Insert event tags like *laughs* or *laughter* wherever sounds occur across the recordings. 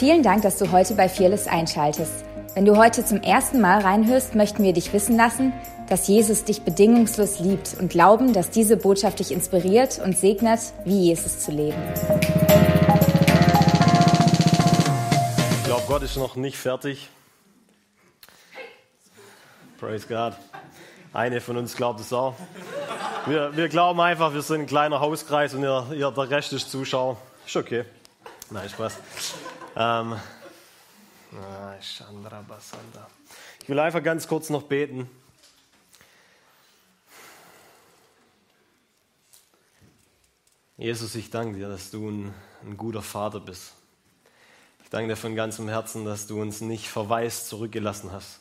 Vielen Dank, dass du heute bei Fearless einschaltest. Wenn du heute zum ersten Mal reinhörst, möchten wir dich wissen lassen, dass Jesus dich bedingungslos liebt und glauben, dass diese Botschaft dich inspiriert und segnet, wie Jesus zu leben. Ich glaube, Gott ist noch nicht fertig. Praise God. Eine von uns glaubt es auch. Wir, wir glauben einfach, wir sind ein kleiner Hauskreis und ihr, ihr, der Rest ist Zuschauer. Ist okay. Nein, Spaß. Ähm, ich will einfach ganz kurz noch beten. Jesus, ich danke dir, dass du ein, ein, guter Vater bist. Ich danke dir von ganzem Herzen, dass du uns nicht verwaist zurückgelassen hast.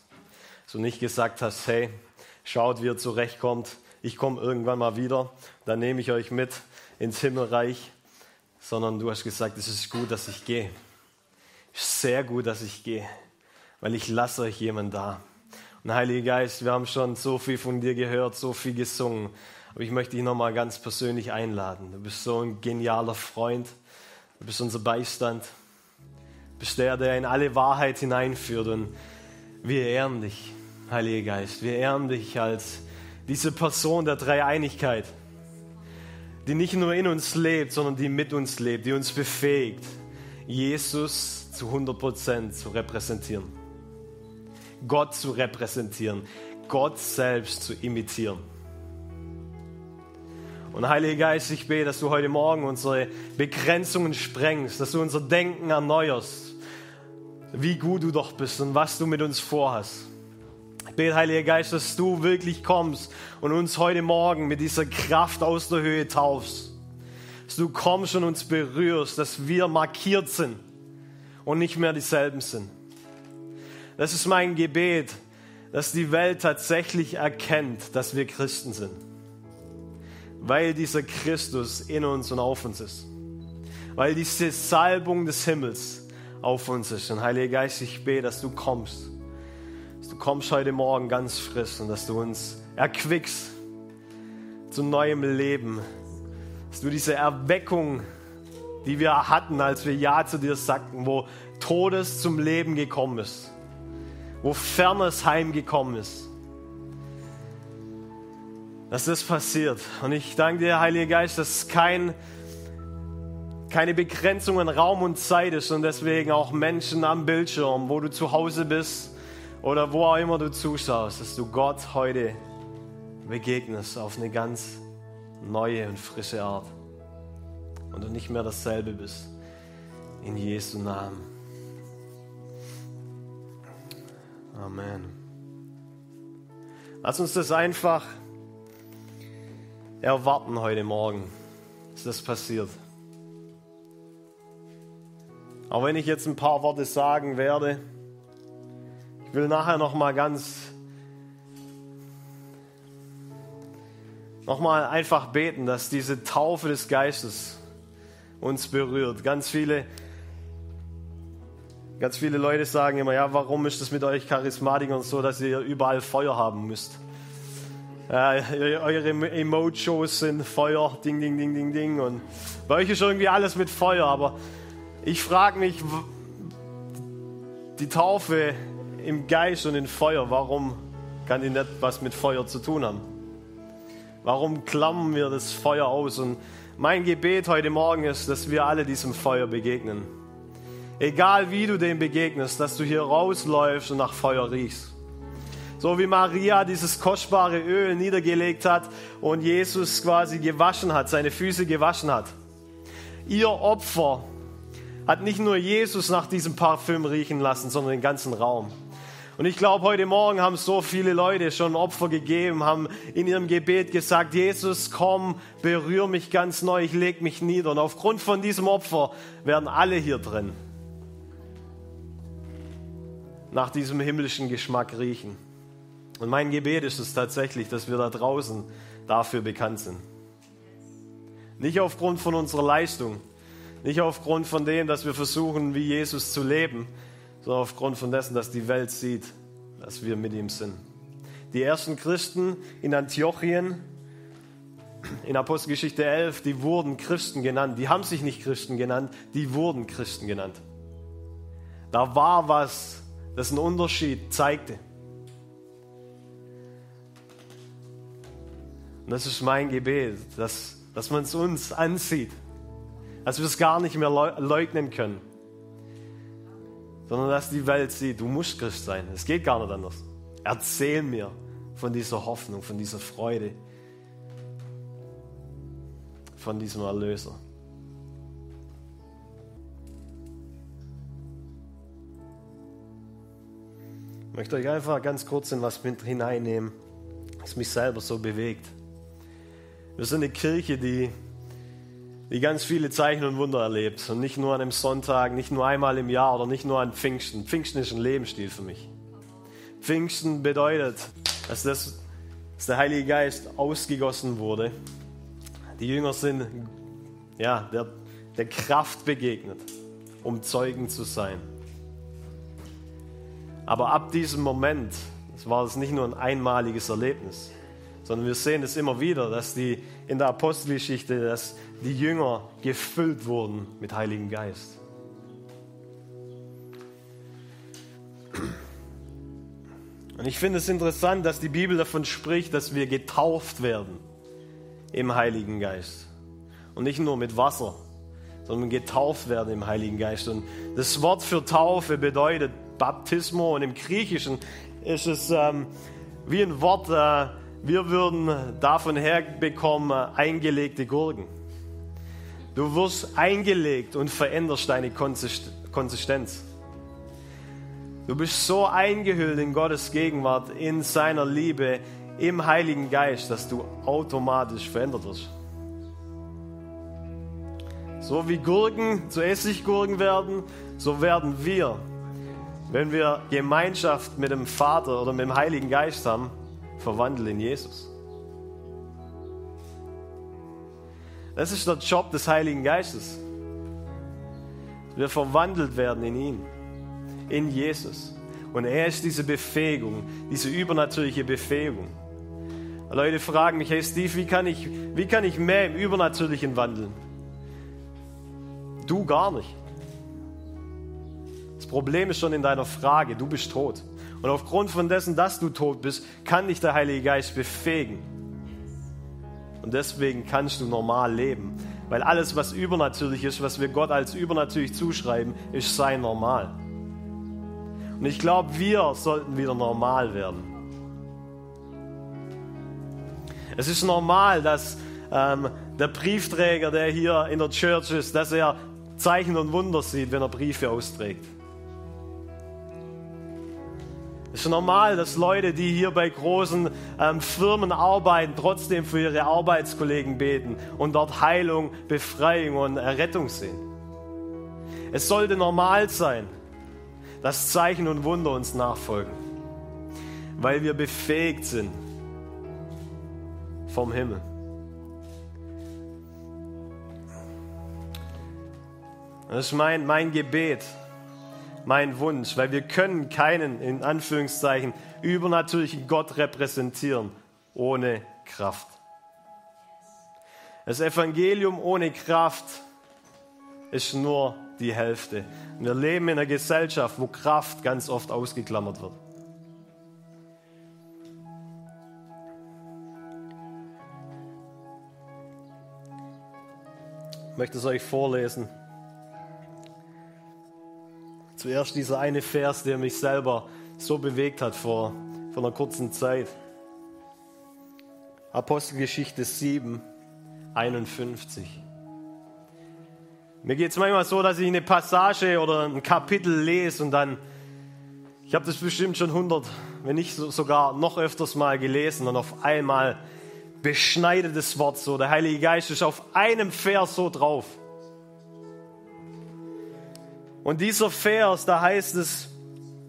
Dass du nicht gesagt hast, hey, schaut, wie ihr zurechtkommt. Ich komme irgendwann mal wieder, dann nehme ich euch mit ins Himmelreich. Sondern du hast gesagt, es ist gut, dass ich gehe sehr gut, dass ich gehe, weil ich lasse euch jemand da. Und Heiliger Geist, wir haben schon so viel von dir gehört, so viel gesungen. Aber ich möchte dich nochmal ganz persönlich einladen. Du bist so ein genialer Freund. Du bist unser Beistand. Du bist der, der in alle Wahrheit hineinführt. Und wir ehren dich, Heiliger Geist. Wir ehren dich als diese Person der Dreieinigkeit, die nicht nur in uns lebt, sondern die mit uns lebt, die uns befähigt, Jesus zu 100% zu repräsentieren. Gott zu repräsentieren. Gott selbst zu imitieren. Und Heiliger Geist, ich bete, dass du heute Morgen unsere Begrenzungen sprengst, dass du unser Denken erneuerst, wie gut du doch bist und was du mit uns vorhast. Ich bete, Heiliger Geist, dass du wirklich kommst und uns heute Morgen mit dieser Kraft aus der Höhe taufst. Dass du kommst und uns berührst, dass wir markiert sind und nicht mehr dieselben sind. Das ist mein Gebet, dass die Welt tatsächlich erkennt, dass wir Christen sind, weil dieser Christus in uns und auf uns ist, weil diese Salbung des Himmels auf uns ist. Und Heiliger Geist, ich bete, dass du kommst, dass du kommst heute Morgen ganz frisch und dass du uns erquickst zu neuem Leben, dass du diese Erweckung die wir hatten, als wir Ja zu dir sagten, wo Todes zum Leben gekommen ist, wo Fernes heimgekommen ist. Dass das passiert. Und ich danke dir, Heiliger Geist, dass kein, keine Begrenzung in Raum und Zeit ist und deswegen auch Menschen am Bildschirm, wo du zu Hause bist oder wo auch immer du zuschaust, dass du Gott heute begegnest auf eine ganz neue und frische Art und du nicht mehr dasselbe bist. In Jesu Namen. Amen. Lass uns das einfach erwarten heute Morgen, dass das passiert. Auch wenn ich jetzt ein paar Worte sagen werde, ich will nachher noch mal ganz noch mal einfach beten, dass diese Taufe des Geistes uns berührt. Ganz viele, ganz viele Leute sagen immer, ja, warum ist das mit euch Charismatikern so, dass ihr überall Feuer haben müsst? Äh, eure Emojis sind Feuer, ding, ding, ding, ding, ding. Und bei euch ist irgendwie alles mit Feuer. Aber ich frage mich, die Taufe im Geist und in Feuer, warum kann die nicht was mit Feuer zu tun haben? Warum klammern wir das Feuer aus und mein Gebet heute Morgen ist, dass wir alle diesem Feuer begegnen. Egal wie du dem begegnest, dass du hier rausläufst und nach Feuer riechst. So wie Maria dieses kostbare Öl niedergelegt hat und Jesus quasi gewaschen hat, seine Füße gewaschen hat. Ihr Opfer hat nicht nur Jesus nach diesem Parfüm riechen lassen, sondern den ganzen Raum. Und ich glaube, heute Morgen haben so viele Leute schon Opfer gegeben, haben in ihrem Gebet gesagt, Jesus, komm, berühr mich ganz neu, ich leg mich nieder. Und aufgrund von diesem Opfer werden alle hier drin nach diesem himmlischen Geschmack riechen. Und mein Gebet ist es tatsächlich, dass wir da draußen dafür bekannt sind. Nicht aufgrund von unserer Leistung, nicht aufgrund von dem, dass wir versuchen, wie Jesus zu leben, sondern aufgrund von dessen, dass die Welt sieht, dass wir mit ihm sind. Die ersten Christen in Antiochien, in Apostelgeschichte 11, die wurden Christen genannt. Die haben sich nicht Christen genannt, die wurden Christen genannt. Da war was, das einen Unterschied zeigte. Und das ist mein Gebet, dass, dass man es uns ansieht, dass wir es gar nicht mehr leugnen können, sondern dass die Welt sieht, du musst Christ sein. Es geht gar nicht anders. Erzähl mir von dieser Hoffnung, von dieser Freude, von diesem Erlöser. Ich möchte euch einfach ganz kurz in was mit hineinnehmen, was mich selber so bewegt. Wir sind eine Kirche, die, die ganz viele Zeichen und Wunder erlebt. Und nicht nur an einem Sonntag, nicht nur einmal im Jahr oder nicht nur an Pfingsten. Pfingsten ist ein Lebensstil für mich. Pfingsten bedeutet, dass, das, dass der Heilige Geist ausgegossen wurde. Die Jünger sind ja, der, der Kraft begegnet, um Zeugen zu sein. Aber ab diesem Moment, das war es nicht nur ein einmaliges Erlebnis, sondern wir sehen es immer wieder, dass die in der Apostelgeschichte, dass die Jünger gefüllt wurden mit Heiligen Geist. Und ich finde es interessant, dass die Bibel davon spricht, dass wir getauft werden im Heiligen Geist. Und nicht nur mit Wasser, sondern getauft werden im Heiligen Geist. Und das Wort für Taufe bedeutet Baptismo und im Griechischen ist es ähm, wie ein Wort, äh, wir würden davon herbekommen eingelegte Gurken. Du wirst eingelegt und veränderst deine Konsistenz. Du bist so eingehüllt in Gottes Gegenwart, in seiner Liebe, im Heiligen Geist, dass du automatisch verändert wirst. So wie Gurken zu Essiggurken werden, so werden wir wenn wir Gemeinschaft mit dem Vater oder mit dem Heiligen Geist haben, verwandelt in Jesus. Das ist der Job des Heiligen Geistes. Wir verwandelt werden in ihn, in Jesus. Und er ist diese Befähigung, diese übernatürliche Befähigung. Leute fragen mich, hey Steve, wie kann ich, wie kann ich mehr im Übernatürlichen wandeln? Du gar nicht. Problem ist schon in deiner Frage, du bist tot. Und aufgrund von dessen, dass du tot bist, kann dich der Heilige Geist befähigen. Und deswegen kannst du normal leben. Weil alles, was übernatürlich ist, was wir Gott als übernatürlich zuschreiben, ist sein Normal. Und ich glaube, wir sollten wieder normal werden. Es ist normal, dass ähm, der Briefträger, der hier in der Church ist, dass er Zeichen und Wunder sieht, wenn er Briefe austrägt. Es ist normal, dass Leute, die hier bei großen ähm, Firmen arbeiten, trotzdem für ihre Arbeitskollegen beten und dort Heilung, Befreiung und Errettung sehen. Es sollte normal sein, dass Zeichen und Wunder uns nachfolgen, weil wir befähigt sind vom Himmel. Das ist mein, mein Gebet mein Wunsch, weil wir können keinen, in Anführungszeichen, übernatürlichen Gott repräsentieren ohne Kraft. Das Evangelium ohne Kraft ist nur die Hälfte. Wir leben in einer Gesellschaft, wo Kraft ganz oft ausgeklammert wird. Ich möchte es euch vorlesen. Zuerst dieser eine Vers, der mich selber so bewegt hat vor, vor einer kurzen Zeit. Apostelgeschichte 7, 51. Mir geht es manchmal so, dass ich eine Passage oder ein Kapitel lese und dann, ich habe das bestimmt schon hundert, wenn nicht sogar noch öfters mal gelesen und auf einmal beschneidet das Wort so. Der Heilige Geist ist auf einem Vers so drauf. Und dieser Vers, da heißt es,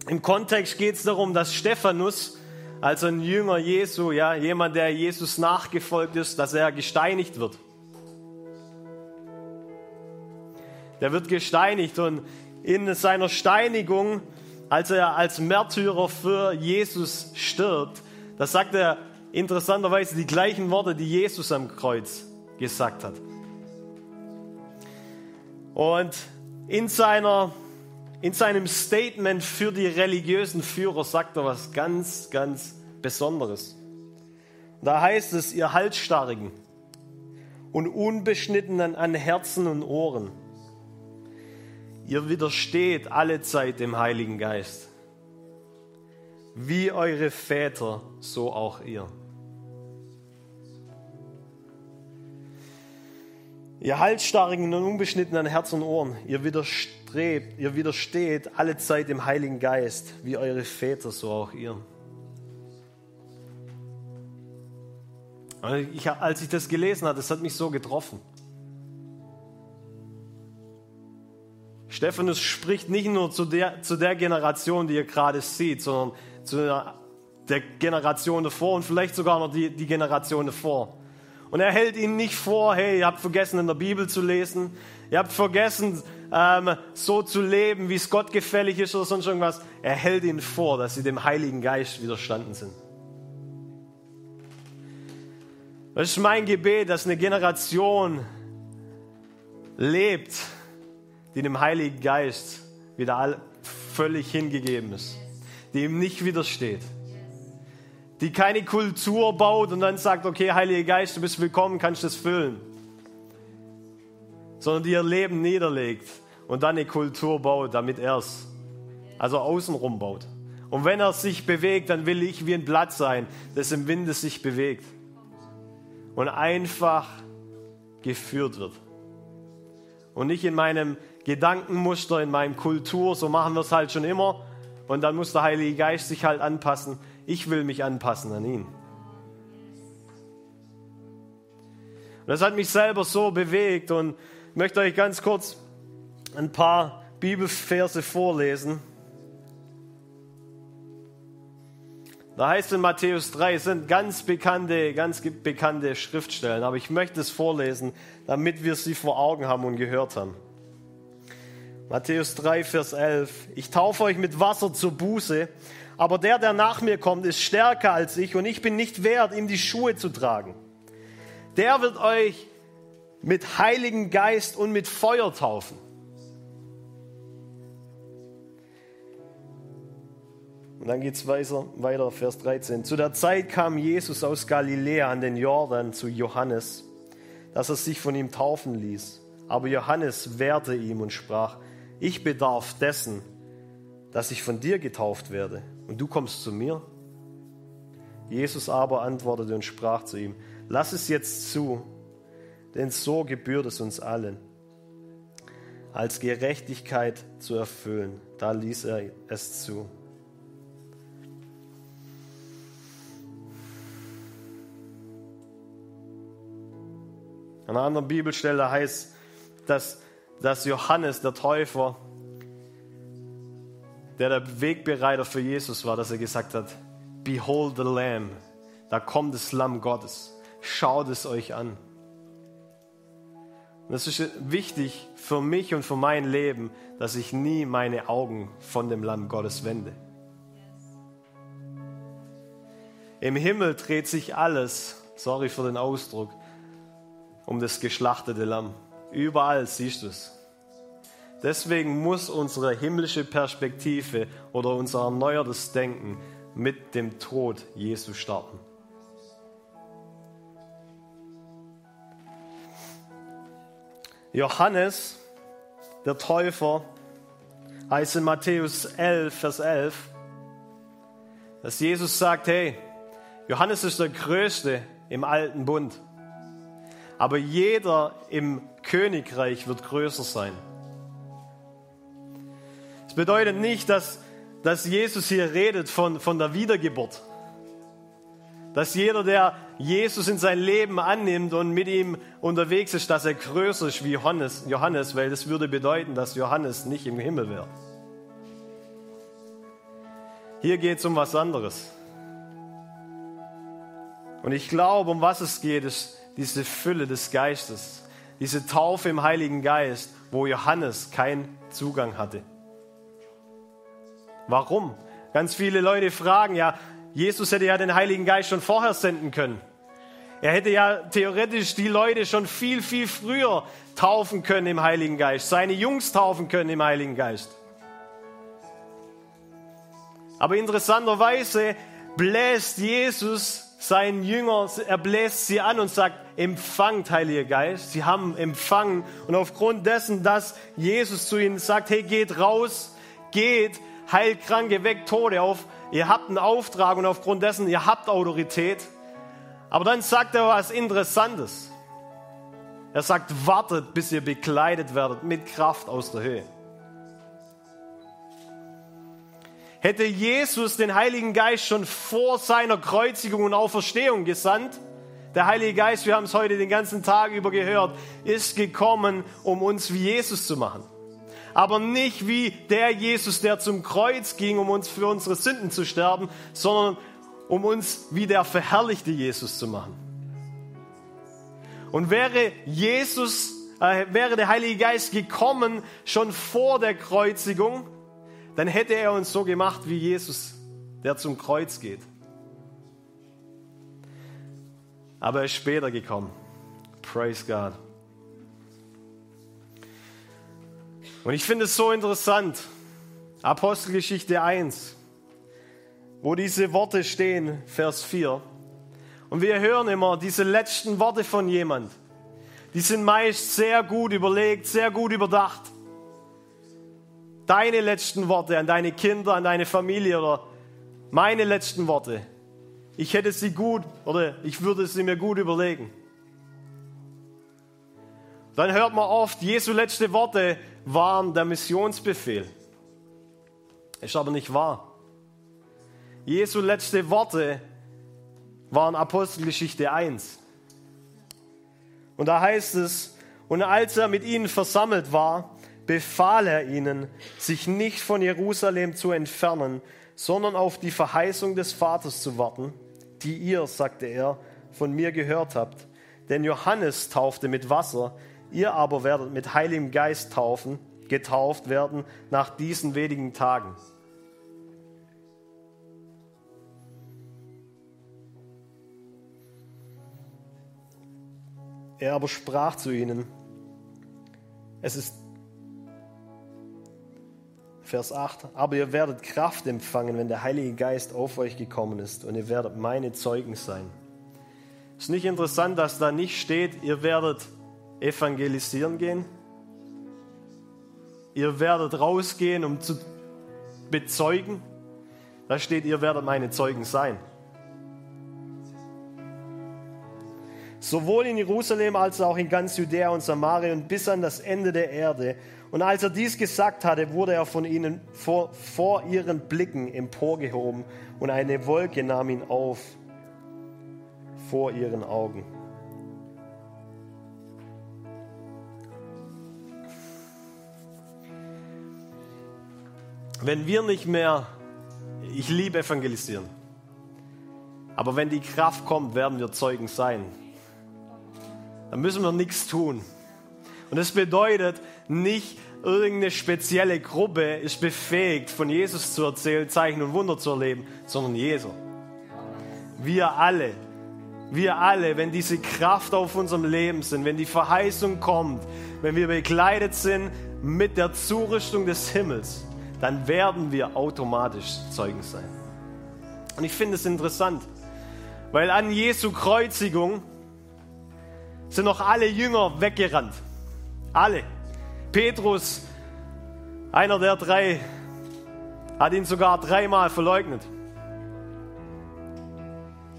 im Kontext geht es darum, dass Stephanus, also ein Jünger Jesu, ja, jemand, der Jesus nachgefolgt ist, dass er gesteinigt wird. Der wird gesteinigt und in seiner Steinigung, als er als Märtyrer für Jesus stirbt, da sagt er interessanterweise die gleichen Worte, die Jesus am Kreuz gesagt hat. Und in seiner in seinem Statement für die religiösen Führer sagt er was ganz, ganz Besonderes. Da heißt es, ihr Halsstarrigen und Unbeschnittenen an Herzen und Ohren, ihr widersteht alle Zeit dem Heiligen Geist. Wie eure Väter, so auch ihr. Ihr halsstarrigen und unbeschnittenen Herz und Ohren, ihr widerstrebt, ihr widersteht alle Zeit dem Heiligen Geist, wie eure Väter, so auch ihr. Ich, als ich das gelesen habe, das hat mich so getroffen. Stephanus spricht nicht nur zu der, zu der Generation, die ihr gerade seht, sondern zu der Generation davor und vielleicht sogar noch die, die Generation davor. Und er hält ihnen nicht vor, hey, ihr habt vergessen in der Bibel zu lesen, ihr habt vergessen ähm, so zu leben, wie es Gott gefällig ist oder sonst irgendwas. Er hält ihnen vor, dass sie dem Heiligen Geist widerstanden sind. Das ist mein Gebet, dass eine Generation lebt, die dem Heiligen Geist wieder völlig hingegeben ist, die ihm nicht widersteht die keine Kultur baut und dann sagt, okay, Heiliger Geist, du bist willkommen, kannst das füllen. Sondern die ihr Leben niederlegt und dann eine Kultur baut, damit er es, also außenrum baut. Und wenn er sich bewegt, dann will ich wie ein Blatt sein, das im Winde sich bewegt und einfach geführt wird. Und nicht in meinem Gedankenmuster, in meinem Kultur, so machen wir es halt schon immer. Und dann muss der Heilige Geist sich halt anpassen, ich will mich anpassen an ihn. Und das hat mich selber so bewegt und ich möchte euch ganz kurz ein paar Bibelverse vorlesen. Da heißt in Matthäus 3, es sind ganz bekannte, ganz bekannte Schriftstellen, aber ich möchte es vorlesen, damit wir sie vor Augen haben und gehört haben. Matthäus 3, Vers 11. Ich taufe euch mit Wasser zur Buße, aber der, der nach mir kommt, ist stärker als ich und ich bin nicht wert, ihm die Schuhe zu tragen. Der wird euch mit Heiligen Geist und mit Feuer taufen. Und dann geht es weiter, weiter, Vers 13. Zu der Zeit kam Jesus aus Galiläa an den Jordan zu Johannes, dass er sich von ihm taufen ließ. Aber Johannes wehrte ihm und sprach, ich bedarf dessen, dass ich von dir getauft werde und du kommst zu mir? Jesus aber antwortete und sprach zu ihm, lass es jetzt zu, denn so gebührt es uns allen, als Gerechtigkeit zu erfüllen. Da ließ er es zu. An einer anderen Bibelstelle heißt, dass, dass Johannes der Täufer der der Wegbereiter für Jesus war, dass er gesagt hat, Behold the Lamb, da kommt das Lamm Gottes, schaut es euch an. Und es ist wichtig für mich und für mein Leben, dass ich nie meine Augen von dem Lamm Gottes wende. Im Himmel dreht sich alles, sorry für den Ausdruck, um das geschlachtete Lamm. Überall siehst du es. Deswegen muss unsere himmlische Perspektive oder unser erneuertes Denken mit dem Tod Jesu starten. Johannes, der Täufer, heißt in Matthäus 11, Vers 11, dass Jesus sagt, hey, Johannes ist der Größte im alten Bund, aber jeder im Königreich wird größer sein. Das bedeutet nicht, dass, dass Jesus hier redet von, von der Wiedergeburt. Dass jeder, der Jesus in sein Leben annimmt und mit ihm unterwegs ist, dass er größer ist wie Johannes, Johannes weil das würde bedeuten, dass Johannes nicht im Himmel wäre. Hier geht es um was anderes. Und ich glaube, um was es geht, ist diese Fülle des Geistes, diese Taufe im Heiligen Geist, wo Johannes keinen Zugang hatte. Warum? Ganz viele Leute fragen ja, Jesus hätte ja den Heiligen Geist schon vorher senden können. Er hätte ja theoretisch die Leute schon viel, viel früher taufen können im Heiligen Geist, seine Jungs taufen können im Heiligen Geist. Aber interessanterweise bläst Jesus seinen Jünger, er bläst sie an und sagt, empfangt, Heiliger Geist. Sie haben empfangen. Und aufgrund dessen, dass Jesus zu ihnen sagt, hey, geht raus, geht, heilt Kranke, weckt Tode auf. Ihr habt einen Auftrag und aufgrund dessen, ihr habt Autorität. Aber dann sagt er was Interessantes. Er sagt, wartet, bis ihr bekleidet werdet mit Kraft aus der Höhe. hätte Jesus den Heiligen Geist schon vor seiner Kreuzigung und Auferstehung gesandt. Der Heilige Geist, wir haben es heute den ganzen Tag über gehört, ist gekommen, um uns wie Jesus zu machen. Aber nicht wie der Jesus, der zum Kreuz ging, um uns für unsere Sünden zu sterben, sondern um uns wie der verherrlichte Jesus zu machen. Und wäre Jesus, äh, wäre der Heilige Geist gekommen schon vor der Kreuzigung, dann hätte er uns so gemacht wie Jesus, der zum Kreuz geht. Aber er ist später gekommen. Praise God. Und ich finde es so interessant. Apostelgeschichte 1, wo diese Worte stehen, Vers 4. Und wir hören immer diese letzten Worte von jemand. Die sind meist sehr gut überlegt, sehr gut überdacht deine letzten Worte an deine Kinder, an deine Familie oder meine letzten Worte. Ich hätte sie gut oder ich würde sie mir gut überlegen. Dann hört man oft, Jesu letzte Worte waren der Missionsbefehl. Ist aber nicht wahr. Jesu letzte Worte waren Apostelgeschichte 1. Und da heißt es, und als er mit ihnen versammelt war, befahl er ihnen, sich nicht von Jerusalem zu entfernen, sondern auf die Verheißung des Vaters zu warten, die ihr, sagte er, von mir gehört habt. Denn Johannes taufte mit Wasser, ihr aber werdet mit Heiligem Geist taufen, getauft werden nach diesen wenigen Tagen. Er aber sprach zu ihnen, es ist Vers 8. Aber ihr werdet Kraft empfangen, wenn der Heilige Geist auf euch gekommen ist und ihr werdet meine Zeugen sein. Ist nicht interessant, dass da nicht steht, ihr werdet evangelisieren gehen? Ihr werdet rausgehen, um zu bezeugen? Da steht, ihr werdet meine Zeugen sein. Sowohl in Jerusalem als auch in ganz Judäa und Samaria und bis an das Ende der Erde. Und als er dies gesagt hatte, wurde er von ihnen vor, vor ihren Blicken emporgehoben und eine Wolke nahm ihn auf vor ihren Augen. Wenn wir nicht mehr, ich liebe evangelisieren, aber wenn die Kraft kommt, werden wir Zeugen sein. Dann müssen wir nichts tun. Und das bedeutet, nicht irgendeine spezielle Gruppe ist befähigt, von Jesus zu erzählen, Zeichen und Wunder zu erleben, sondern Jesus. Wir alle, wir alle, wenn diese Kraft auf unserem Leben sind, wenn die Verheißung kommt, wenn wir begleitet sind mit der Zurüstung des Himmels, dann werden wir automatisch Zeugen sein. Und ich finde es interessant, weil an Jesu Kreuzigung sind noch alle Jünger weggerannt. Alle. Petrus, einer der drei, hat ihn sogar dreimal verleugnet.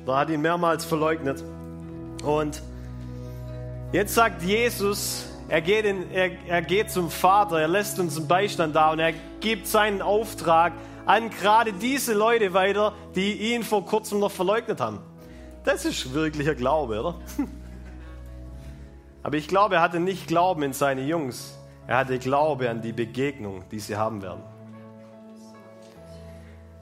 Da hat ihn mehrmals verleugnet. Und jetzt sagt Jesus, er geht, in, er, er geht zum Vater, er lässt uns einen Beistand da und er gibt seinen Auftrag an gerade diese Leute weiter, die ihn vor kurzem noch verleugnet haben. Das ist wirklicher Glaube, oder? *laughs* Aber ich glaube, er hatte nicht Glauben in seine Jungs. Er hatte Glaube an die Begegnung, die sie haben werden.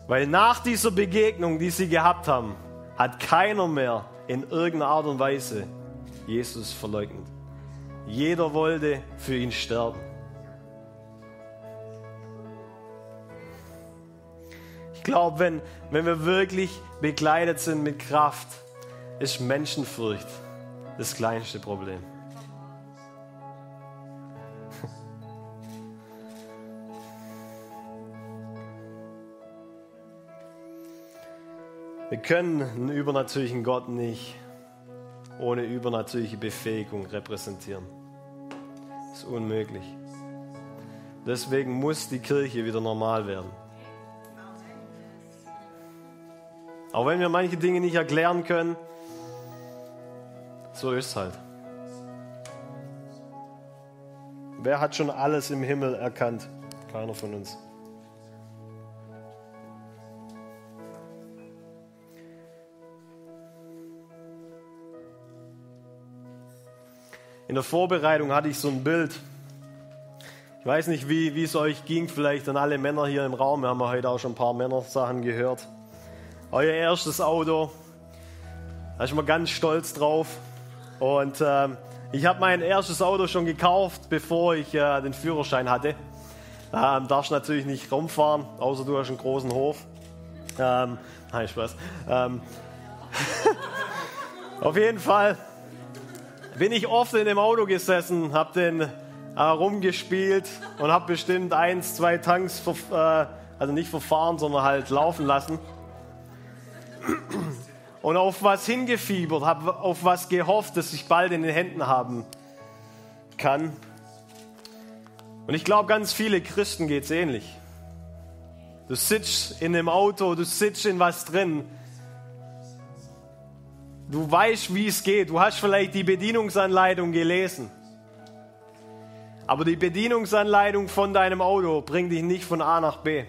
Weil nach dieser Begegnung, die sie gehabt haben, hat keiner mehr in irgendeiner Art und Weise Jesus verleugnet. Jeder wollte für ihn sterben. Ich glaube, wenn, wenn wir wirklich begleitet sind mit Kraft, ist Menschenfurcht das kleinste Problem. Wir können einen übernatürlichen Gott nicht ohne übernatürliche Befähigung repräsentieren. Das ist unmöglich. Deswegen muss die Kirche wieder normal werden. Auch wenn wir manche Dinge nicht erklären können, so ist es halt. Wer hat schon alles im Himmel erkannt? Keiner von uns. In der Vorbereitung hatte ich so ein Bild. Ich weiß nicht, wie, wie es euch ging, vielleicht an alle Männer hier im Raum. Wir haben ja heute auch schon ein paar Männersachen gehört. Euer erstes Auto, da ist man ganz stolz drauf. Und ähm, ich habe mein erstes Auto schon gekauft, bevor ich äh, den Führerschein hatte. Ähm, darfst natürlich nicht rumfahren, außer du hast einen großen Hof. Ähm, nein, Spaß. Ähm, *laughs* auf jeden Fall bin ich oft in dem Auto gesessen, habe den äh, rumgespielt und habe bestimmt eins, zwei Tanks, äh, also nicht verfahren, sondern halt laufen lassen. Und auf was hingefiebert, habe auf was gehofft, dass ich bald in den Händen haben kann. Und ich glaube, ganz viele Christen geht es ähnlich. Du sitzt in dem Auto, du sitzt in was drin Du weißt, wie es geht. Du hast vielleicht die Bedienungsanleitung gelesen. Aber die Bedienungsanleitung von deinem Auto bringt dich nicht von A nach B.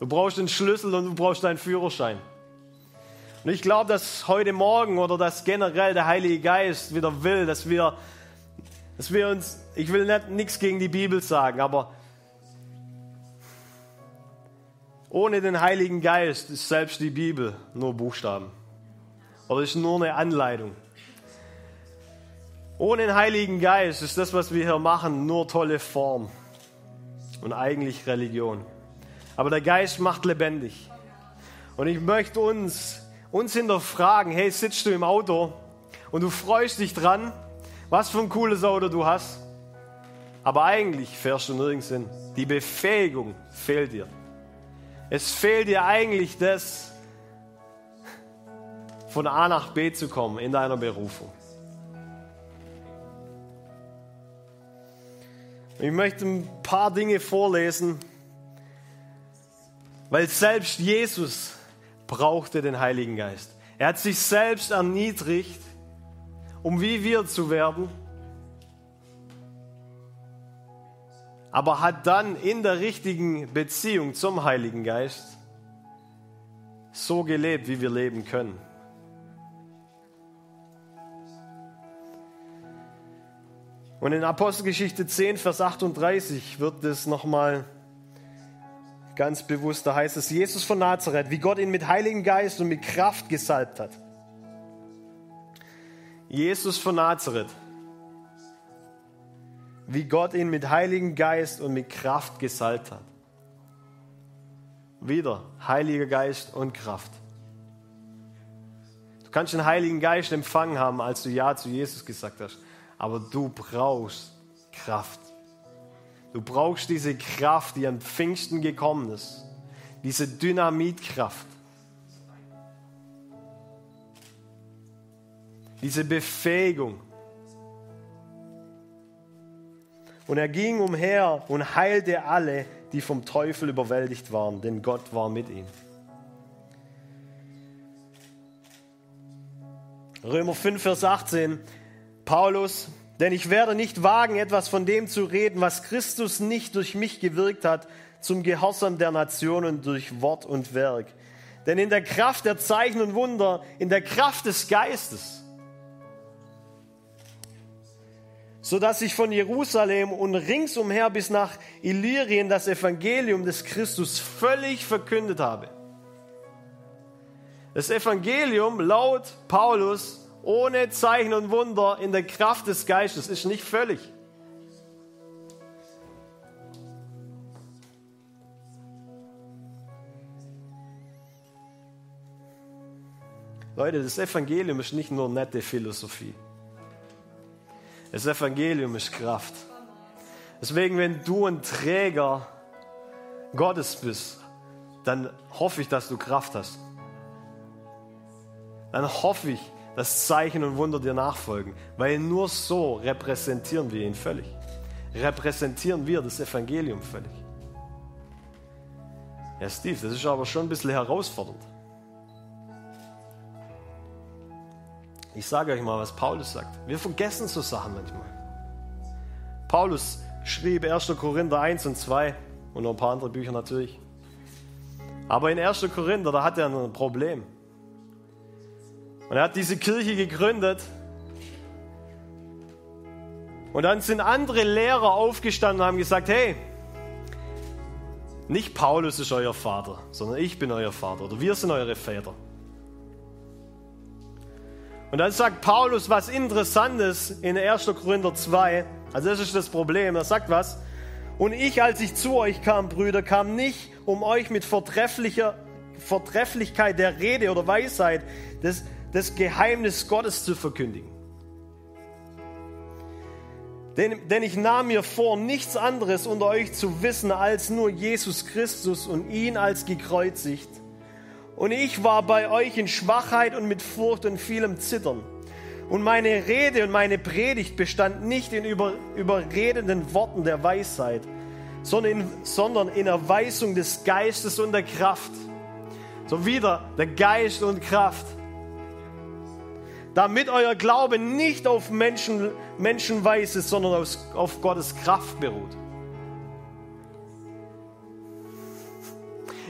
Du brauchst einen Schlüssel und du brauchst deinen Führerschein. Und ich glaube, dass heute Morgen oder dass generell der Heilige Geist wieder will, dass wir, dass wir uns, ich will nicht nichts gegen die Bibel sagen, aber Ohne den Heiligen Geist ist selbst die Bibel nur Buchstaben. Oder ist nur eine Anleitung. Ohne den Heiligen Geist ist das, was wir hier machen, nur tolle Form und eigentlich Religion. Aber der Geist macht lebendig. Und ich möchte uns, uns hinterfragen, hey, sitzt du im Auto und du freust dich dran, was für ein cooles Auto du hast, aber eigentlich fährst du nirgends hin. Die Befähigung fehlt dir. Es fehlt dir eigentlich das, von A nach B zu kommen in deiner Berufung. Ich möchte ein paar Dinge vorlesen, weil selbst Jesus brauchte den Heiligen Geist. Er hat sich selbst erniedrigt, um wie wir zu werden. Aber hat dann in der richtigen Beziehung zum Heiligen Geist so gelebt, wie wir leben können. Und in Apostelgeschichte 10, Vers 38 wird es nochmal ganz bewusst, da heißt es, Jesus von Nazareth, wie Gott ihn mit Heiligen Geist und mit Kraft gesalbt hat. Jesus von Nazareth wie Gott ihn mit Heiligen Geist und mit Kraft gesalbt hat. Wieder Heiliger Geist und Kraft. Du kannst den Heiligen Geist empfangen haben, als du Ja zu Jesus gesagt hast, aber du brauchst Kraft. Du brauchst diese Kraft, die an Pfingsten gekommen ist, diese Dynamitkraft. Diese Befähigung. Und er ging umher und heilte alle, die vom Teufel überwältigt waren, denn Gott war mit ihm. Römer 5, Vers 18, Paulus, denn ich werde nicht wagen, etwas von dem zu reden, was Christus nicht durch mich gewirkt hat, zum Gehorsam der Nationen durch Wort und Werk. Denn in der Kraft der Zeichen und Wunder, in der Kraft des Geistes, so dass ich von Jerusalem und ringsumher bis nach Illyrien das Evangelium des Christus völlig verkündet habe. Das Evangelium laut Paulus ohne Zeichen und Wunder in der Kraft des Geistes ist nicht völlig. Leute, das Evangelium ist nicht nur nette Philosophie. Das Evangelium ist Kraft. Deswegen, wenn du ein Träger Gottes bist, dann hoffe ich, dass du Kraft hast. Dann hoffe ich, dass Zeichen und Wunder dir nachfolgen, weil nur so repräsentieren wir ihn völlig. Repräsentieren wir das Evangelium völlig. Ja, Steve, das ist aber schon ein bisschen herausfordernd. Ich sage euch mal, was Paulus sagt. Wir vergessen so Sachen manchmal. Paulus schrieb 1. Korinther 1 und 2 und noch ein paar andere Bücher natürlich. Aber in 1. Korinther, da hat er ein Problem. Und er hat diese Kirche gegründet. Und dann sind andere Lehrer aufgestanden und haben gesagt, hey, nicht Paulus ist euer Vater, sondern ich bin euer Vater oder wir sind eure Väter. Und dann sagt Paulus was Interessantes in 1. Korinther 2. Also das ist das Problem. Er sagt was. Und ich, als ich zu euch kam, Brüder, kam nicht, um euch mit vortrefflicher Vortrefflichkeit der Rede oder Weisheit des, des Geheimnis Gottes zu verkündigen. Denn, denn ich nahm mir vor, nichts anderes unter euch zu wissen als nur Jesus Christus und ihn als gekreuzigt. Und ich war bei euch in Schwachheit und mit Furcht und vielem Zittern. Und meine Rede und meine Predigt bestand nicht in über, überredenden Worten der Weisheit, sondern in, sondern in Erweisung des Geistes und der Kraft. So wieder der Geist und Kraft damit euer Glaube nicht auf Menschen, Menschenweise, sondern auf, auf Gottes Kraft beruht.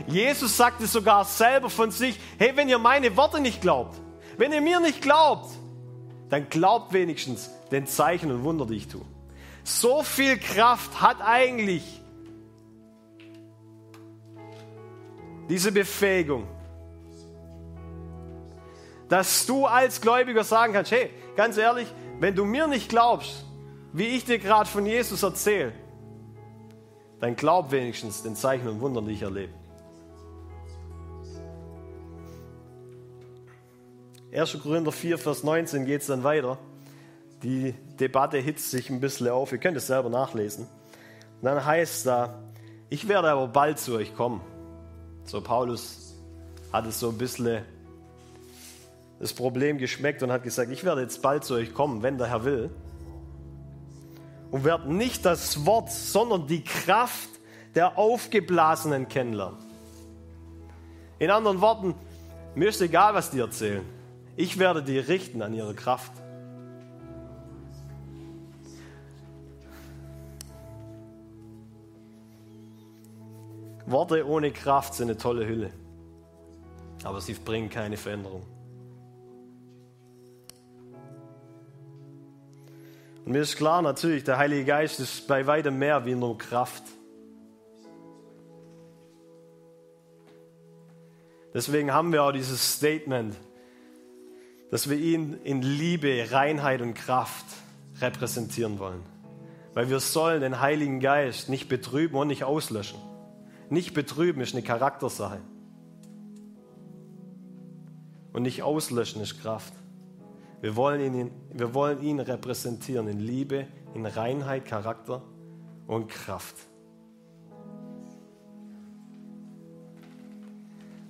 Jesus sagte sogar selber von sich, hey, wenn ihr meine Worte nicht glaubt, wenn ihr mir nicht glaubt, dann glaubt wenigstens den Zeichen und Wunder, die ich tue. So viel Kraft hat eigentlich diese Befähigung, dass du als Gläubiger sagen kannst, hey, ganz ehrlich, wenn du mir nicht glaubst, wie ich dir gerade von Jesus erzähle, dann glaub wenigstens den Zeichen und Wundern, die ich erlebe. 1. Korinther 4, Vers 19 geht es dann weiter. Die Debatte hitzt sich ein bisschen auf. Ihr könnt es selber nachlesen. Und dann heißt es da, ich werde aber bald zu euch kommen. So, Paulus hat es so ein bisschen das Problem geschmeckt und hat gesagt, ich werde jetzt bald zu euch kommen, wenn der Herr will. Und werde nicht das Wort, sondern die Kraft der Aufgeblasenen kennenlernen. In anderen Worten, mir ist egal, was die erzählen. Ich werde die richten an ihre Kraft. Worte ohne Kraft sind eine tolle Hülle, aber sie bringen keine Veränderung. Und mir ist klar natürlich, der Heilige Geist ist bei weitem mehr wie nur Kraft. Deswegen haben wir auch dieses Statement, dass wir ihn in Liebe, Reinheit und Kraft repräsentieren wollen. Weil wir sollen den Heiligen Geist nicht betrüben und nicht auslöschen. Nicht betrüben ist eine Charaktersache. Und nicht auslöschen ist Kraft. Wir wollen, ihn, wir wollen ihn repräsentieren in Liebe, in Reinheit, Charakter und Kraft.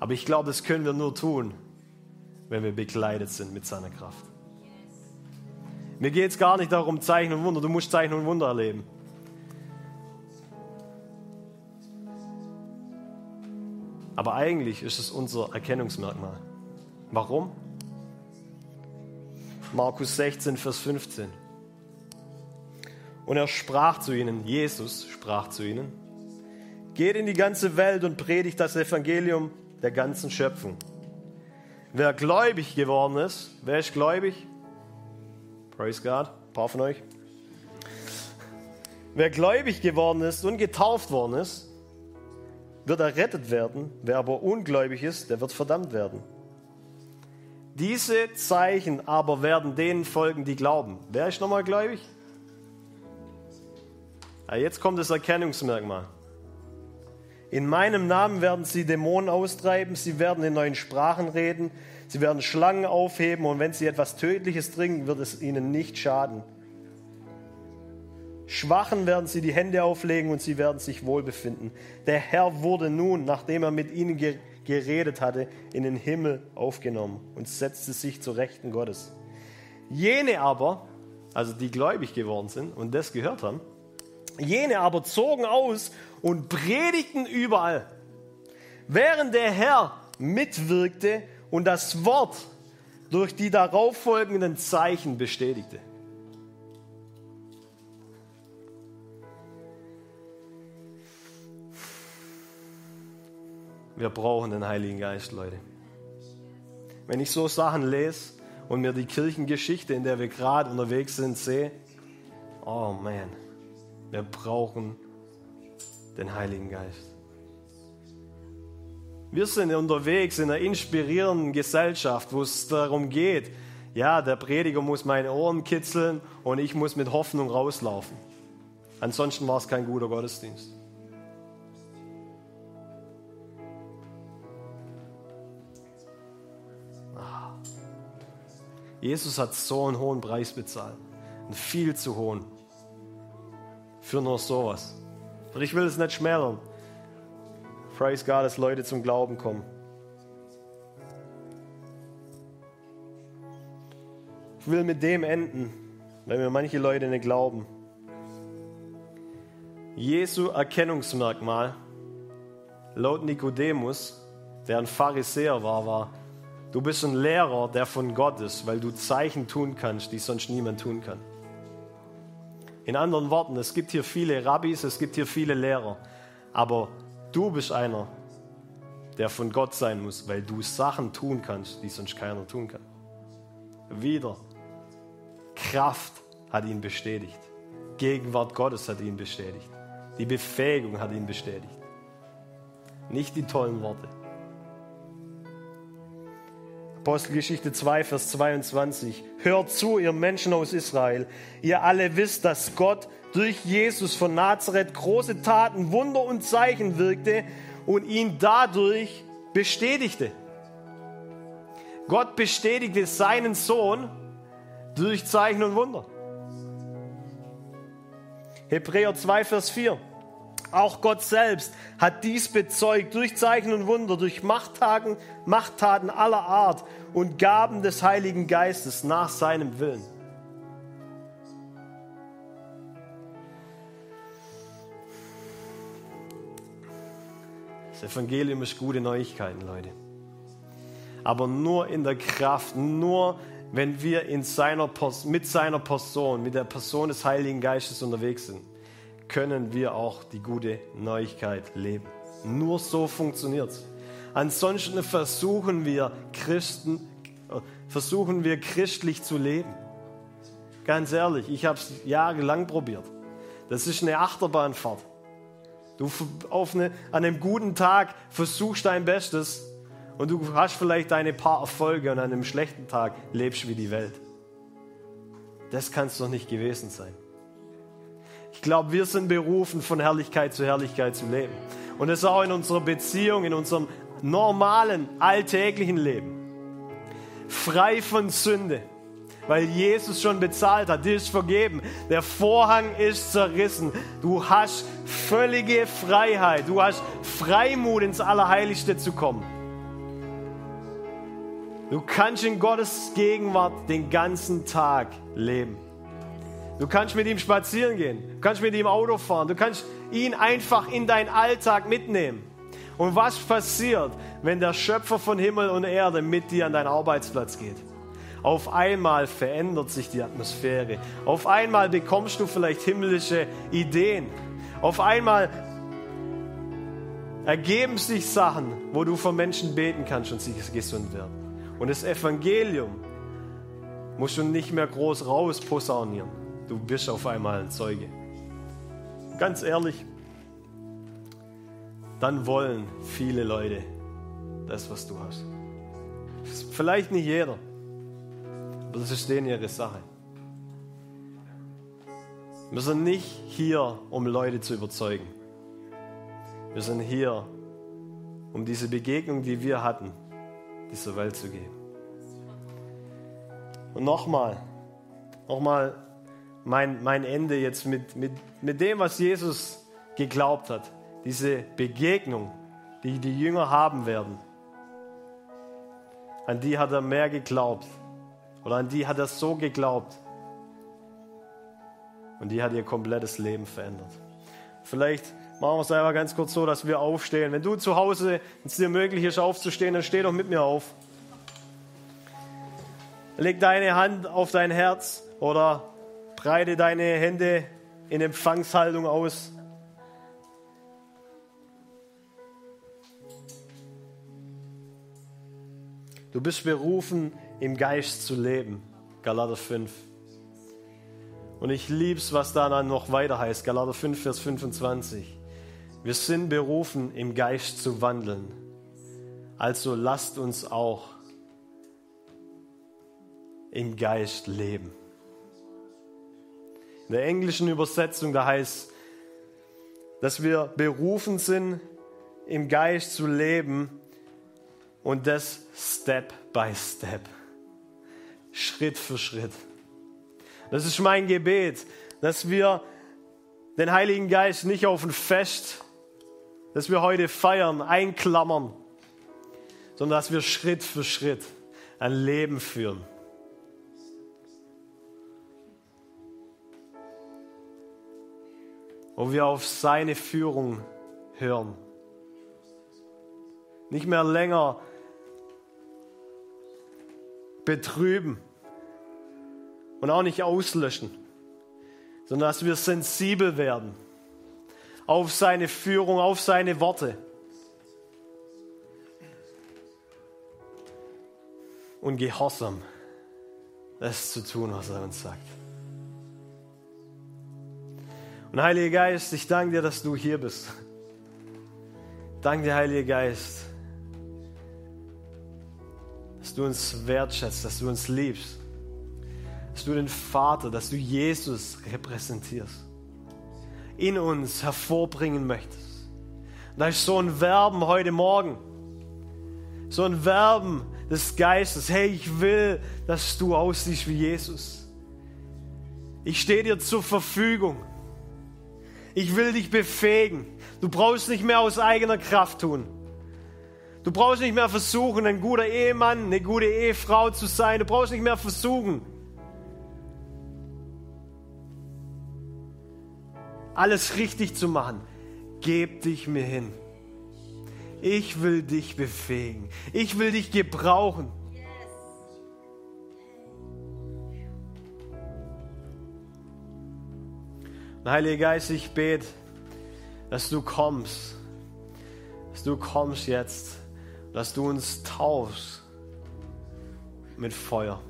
Aber ich glaube, das können wir nur tun, wenn wir bekleidet sind mit seiner Kraft. Mir geht es gar nicht darum, Zeichen und Wunder. Du musst Zeichen und Wunder erleben. Aber eigentlich ist es unser Erkennungsmerkmal. Warum? Markus 16, Vers 15. Und er sprach zu ihnen, Jesus sprach zu ihnen, geht in die ganze Welt und predigt das Evangelium der ganzen Schöpfung. Wer gläubig geworden ist, wer ist gläubig? Praise God, ein paar von euch. Wer gläubig geworden ist und getauft worden ist, wird errettet werden. Wer aber ungläubig ist, der wird verdammt werden. Diese Zeichen aber werden denen folgen, die glauben. Wer ist nochmal gläubig? Ja, jetzt kommt das Erkennungsmerkmal. In meinem Namen werden sie Dämonen austreiben, sie werden in neuen Sprachen reden, sie werden Schlangen aufheben und wenn sie etwas Tödliches trinken, wird es ihnen nicht schaden. Schwachen werden sie die Hände auflegen und sie werden sich wohl befinden. Der Herr wurde nun, nachdem er mit ihnen geredet hatte, in den Himmel aufgenommen und setzte sich zur Rechten Gottes. Jene aber, also die gläubig geworden sind und das gehört haben, jene aber zogen aus und predigten überall, während der Herr mitwirkte und das Wort durch die darauffolgenden Zeichen bestätigte. Wir brauchen den Heiligen Geist, Leute. Wenn ich so Sachen lese und mir die Kirchengeschichte, in der wir gerade unterwegs sind, sehe, oh man, wir brauchen den Heiligen Geist. Wir sind unterwegs in einer inspirierenden Gesellschaft, wo es darum geht, ja, der Prediger muss meine Ohren kitzeln und ich muss mit Hoffnung rauslaufen. Ansonsten war es kein guter Gottesdienst. Ah. Jesus hat so einen hohen Preis bezahlt. Einen viel zu hohen. Für nur sowas. Und ich will es nicht schmälern. Praise God, dass Leute zum Glauben kommen. Ich will mit dem enden, weil mir manche Leute nicht glauben. Jesu Erkennungsmerkmal laut Nikodemus, der ein Pharisäer war, war, du bist ein Lehrer, der von Gott ist, weil du Zeichen tun kannst, die sonst niemand tun kann. In anderen Worten, es gibt hier viele Rabbis, es gibt hier viele Lehrer, aber Du bist einer, der von Gott sein muss, weil du Sachen tun kannst, die sonst keiner tun kann. Wieder. Kraft hat ihn bestätigt. Gegenwart Gottes hat ihn bestätigt. Die Befähigung hat ihn bestätigt. Nicht die tollen Worte. Apostelgeschichte 2, Vers 22. Hört zu, ihr Menschen aus Israel. Ihr alle wisst, dass Gott durch Jesus von Nazareth große Taten, Wunder und Zeichen wirkte und ihn dadurch bestätigte. Gott bestätigte seinen Sohn durch Zeichen und Wunder. Hebräer 2, Vers 4. Auch Gott selbst hat dies bezeugt durch Zeichen und Wunder, durch Machttaten, Machttaten aller Art und Gaben des Heiligen Geistes nach seinem Willen. Das Evangelium ist gute Neuigkeiten, Leute. Aber nur in der Kraft, nur wenn wir in seiner, mit seiner Person, mit der Person des Heiligen Geistes unterwegs sind, können wir auch die gute Neuigkeit leben. Nur so funktioniert es. Ansonsten versuchen wir Christen, versuchen wir christlich zu leben. Ganz ehrlich, ich habe es jahrelang probiert. Das ist eine Achterbahnfahrt. Du auf eine, an einem guten Tag versuchst dein Bestes und du hast vielleicht deine paar Erfolge und an einem schlechten Tag lebst wie die Welt. Das kann es doch nicht gewesen sein. Ich glaube, wir sind berufen, von Herrlichkeit zu Herrlichkeit zu leben. Und das auch in unserer Beziehung, in unserem normalen, alltäglichen Leben. Frei von Sünde weil Jesus schon bezahlt hat. Dir ist vergeben. Der Vorhang ist zerrissen. Du hast völlige Freiheit. Du hast Freimut ins Allerheiligste zu kommen. Du kannst in Gottes Gegenwart den ganzen Tag leben. Du kannst mit ihm spazieren gehen. Du kannst mit ihm Auto fahren. Du kannst ihn einfach in deinen Alltag mitnehmen. Und was passiert, wenn der Schöpfer von Himmel und Erde mit dir an deinen Arbeitsplatz geht? Auf einmal verändert sich die Atmosphäre. Auf einmal bekommst du vielleicht himmlische Ideen. Auf einmal ergeben sich Sachen, wo du für Menschen beten kannst und sie gesund werden. Und das Evangelium musst du nicht mehr groß rausposaunieren. Du bist auf einmal ein Zeuge. Ganz ehrlich, dann wollen viele Leute das, was du hast. Vielleicht nicht jeder. Aber das ist denen ihre Sache. Wir sind nicht hier, um Leute zu überzeugen. Wir sind hier, um diese Begegnung, die wir hatten, dieser Welt zu geben. Und nochmal, nochmal mein, mein Ende jetzt mit, mit, mit dem, was Jesus geglaubt hat. Diese Begegnung, die die Jünger haben werden. An die hat er mehr geglaubt. Oder an die hat er so geglaubt. Und die hat ihr komplettes Leben verändert. Vielleicht machen wir es einfach ganz kurz so, dass wir aufstehen. Wenn du zu Hause, es dir möglich ist, aufzustehen, dann steh doch mit mir auf. Leg deine Hand auf dein Herz oder breite deine Hände in Empfangshaltung aus. Du bist berufen, im Geist zu leben. Galater 5. Und ich lieb's, was da dann noch weiter heißt. Galater 5, Vers 25. Wir sind berufen, im Geist zu wandeln. Also lasst uns auch im Geist leben. In der englischen Übersetzung, da heißt, dass wir berufen sind, im Geist zu leben und das Step by Step, Schritt für Schritt. Das ist mein Gebet, dass wir den Heiligen Geist nicht auf ein Fest, das wir heute feiern, einklammern, sondern dass wir Schritt für Schritt ein Leben führen. Wo wir auf seine Führung hören. Nicht mehr länger betrüben und auch nicht auslöschen, sondern dass wir sensibel werden auf seine Führung, auf seine Worte. Und gehorsam, das zu tun, was er uns sagt. Und Heiliger Geist, ich danke dir, dass du hier bist. Danke dir, Heiliger Geist, dass du uns wertschätzt, dass du uns liebst dass du den Vater, dass du Jesus repräsentierst, in uns hervorbringen möchtest. Und da ist so ein Werben heute Morgen, so ein Werben des Geistes. Hey, ich will, dass du aussiehst wie Jesus. Ich stehe dir zur Verfügung. Ich will dich befähigen. Du brauchst nicht mehr aus eigener Kraft tun. Du brauchst nicht mehr versuchen, ein guter Ehemann, eine gute Ehefrau zu sein. Du brauchst nicht mehr versuchen, alles richtig zu machen. Geb dich mir hin. Ich will dich befähigen. Ich will dich gebrauchen. Heiliger Geist, ich bete, dass du kommst, dass du kommst jetzt, dass du uns taufst mit Feuer.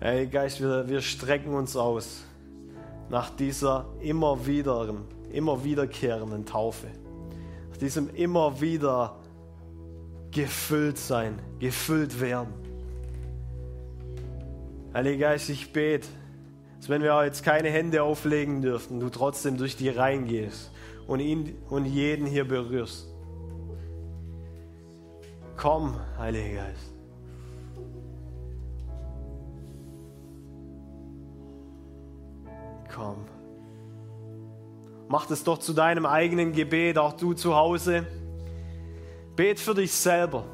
Heiliger Geist, wir, wir strecken uns aus nach dieser immer wieder, immer wiederkehrenden Taufe, nach diesem immer wieder gefüllt sein, gefüllt werden. Heiliger Geist, ich bete, dass wenn wir jetzt keine Hände auflegen dürften, du trotzdem durch die Reihen gehst und ihn und jeden hier berührst. Komm, Heiliger Geist. komm. Mach es doch zu deinem eigenen Gebet, auch du zu Hause. Bet für dich selber,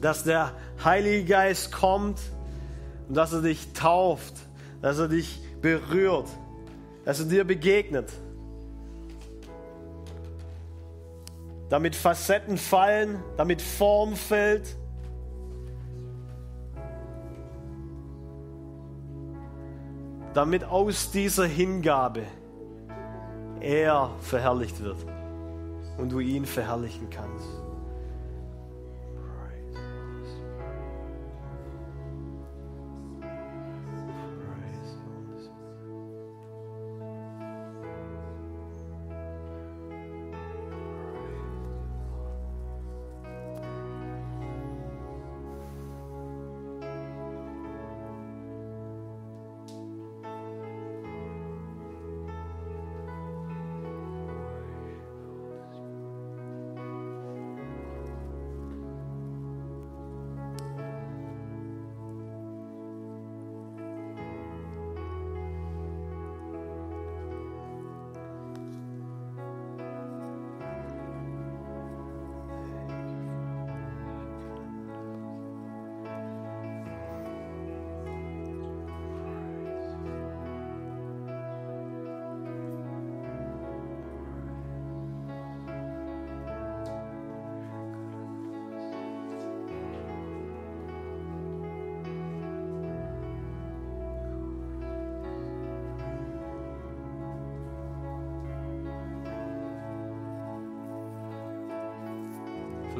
dass der Heilige Geist kommt und dass er dich tauft, dass er dich berührt, dass er dir begegnet. Damit Facetten fallen, damit Form fällt damit aus dieser Hingabe er verherrlicht wird und du ihn verherrlichen kannst.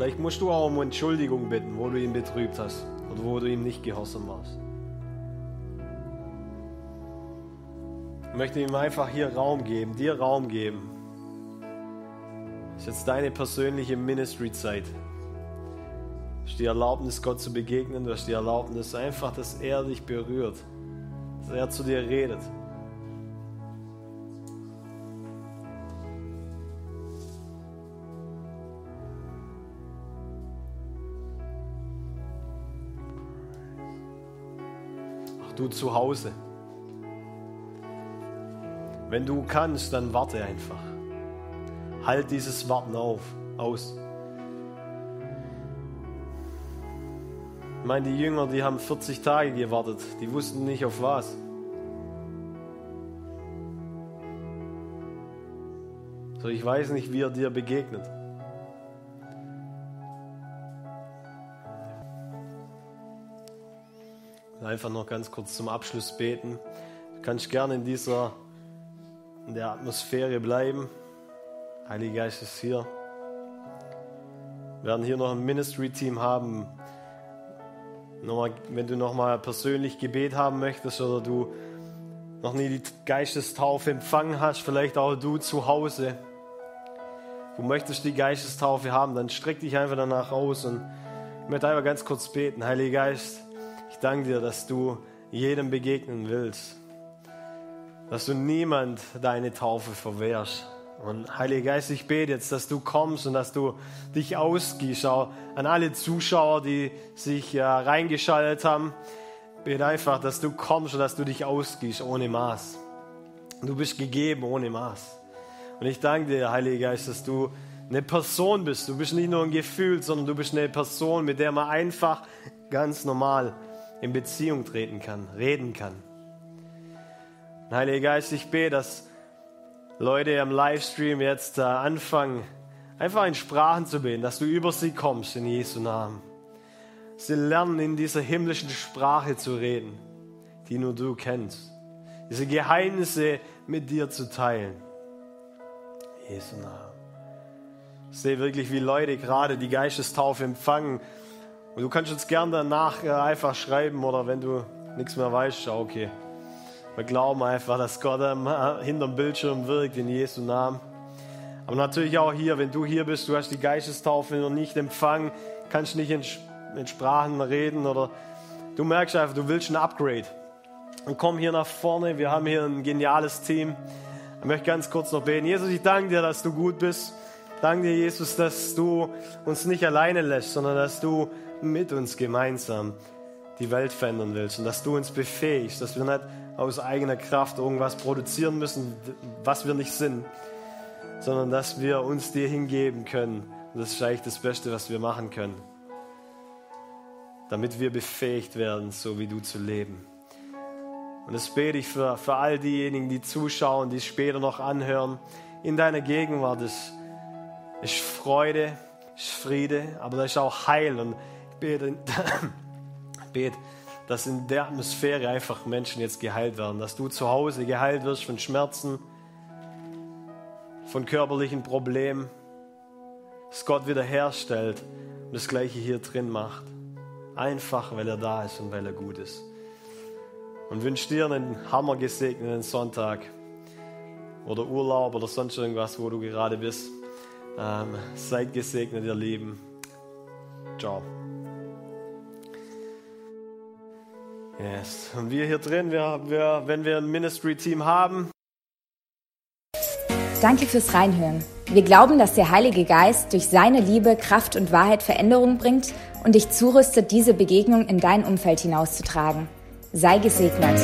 Vielleicht musst du auch um Entschuldigung bitten, wo du ihn betrübt hast oder wo du ihm nicht gehorsam warst. Ich möchte ihm einfach hier Raum geben, dir Raum geben. Das ist jetzt deine persönliche Ministry-Zeit. Du hast die Erlaubnis, Gott zu begegnen. Du hast die Erlaubnis, einfach, dass er dich berührt. Dass er zu dir redet. Du zu Hause. Wenn du kannst, dann warte einfach. Halt dieses Warten auf, aus. Ich meine, die Jünger, die haben 40 Tage gewartet. Die wussten nicht auf was. So, ich weiß nicht, wie er dir begegnet. Einfach noch ganz kurz zum Abschluss beten. Du kannst gerne in dieser in der Atmosphäre bleiben. Heiliger Geist ist hier. Wir werden hier noch ein Ministry-Team haben. Nochmal, wenn du nochmal persönlich Gebet haben möchtest oder du noch nie die Geistestaufe empfangen hast, vielleicht auch du zu Hause. Du möchtest die Geistestaufe haben, dann streck dich einfach danach aus und ich möchte einfach ganz kurz beten. Heiliger Geist, danke dir, dass du jedem begegnen willst dass du niemand deine Taufe verwehrst. Und Heiliger Geist, ich bete jetzt, dass du kommst und dass du dich ausgießt, auch an alle Zuschauer, die sich äh, reingeschaltet haben. Bete einfach, dass du kommst und dass du dich ausgießt ohne Maß. Du bist gegeben ohne Maß. Und ich danke dir, Heiliger Geist, dass du eine Person bist. Du bist nicht nur ein Gefühl, sondern du bist eine Person, mit der man einfach ganz normal in Beziehung treten kann, reden kann. Heiliger Geist, ich bete, dass Leute am Livestream jetzt äh, anfangen, einfach in Sprachen zu beten, dass du über sie kommst in Jesu Namen. Sie lernen in dieser himmlischen Sprache zu reden, die nur du kennst. Diese Geheimnisse mit dir zu teilen. Jesu Namen. Ich sehe wirklich, wie Leute gerade die Geistestaufe empfangen. Und du kannst uns gern danach äh, einfach schreiben oder wenn du nichts mehr weißt, schau, okay. Wir glauben einfach, dass Gott hinterm Bildschirm wirkt in Jesu Namen. Aber natürlich auch hier, wenn du hier bist, du hast die Geistestaufe noch nicht empfangen, kannst nicht in, in Sprachen reden oder du merkst einfach, du willst ein Upgrade. Und komm hier nach vorne, wir haben hier ein geniales Team. Ich möchte ganz kurz noch beten. Jesus, ich danke dir, dass du gut bist. Danke dir, Jesus, dass du uns nicht alleine lässt, sondern dass du mit uns gemeinsam die Welt verändern willst und dass du uns befähigst, dass wir nicht aus eigener Kraft irgendwas produzieren müssen, was wir nicht sind, sondern dass wir uns dir hingeben können. Und das ist eigentlich das Beste, was wir machen können, damit wir befähigt werden, so wie du zu leben. Und das bete ich für, für all diejenigen, die zuschauen, die es später noch anhören. In deiner Gegenwart ist, ist Freude, ist Friede, aber da ist auch Heil. Und bete, *coughs* bete, dass in der Atmosphäre einfach Menschen jetzt geheilt werden, dass du zu Hause geheilt wirst von Schmerzen, von körperlichen Problemen, dass Gott wiederherstellt und das Gleiche hier drin macht. Einfach, weil er da ist und weil er gut ist. Und wünsche dir einen hammergesegneten Sonntag oder Urlaub oder sonst irgendwas, wo du gerade bist. Ähm, seid gesegnet, ihr Lieben. Ciao. Yes. Und wir hier drin, wir, wir, wenn wir ein Ministry-Team haben. Danke fürs Reinhören. Wir glauben, dass der Heilige Geist durch seine Liebe, Kraft und Wahrheit Veränderung bringt und dich zurüstet, diese Begegnung in dein Umfeld hinauszutragen. Sei gesegnet.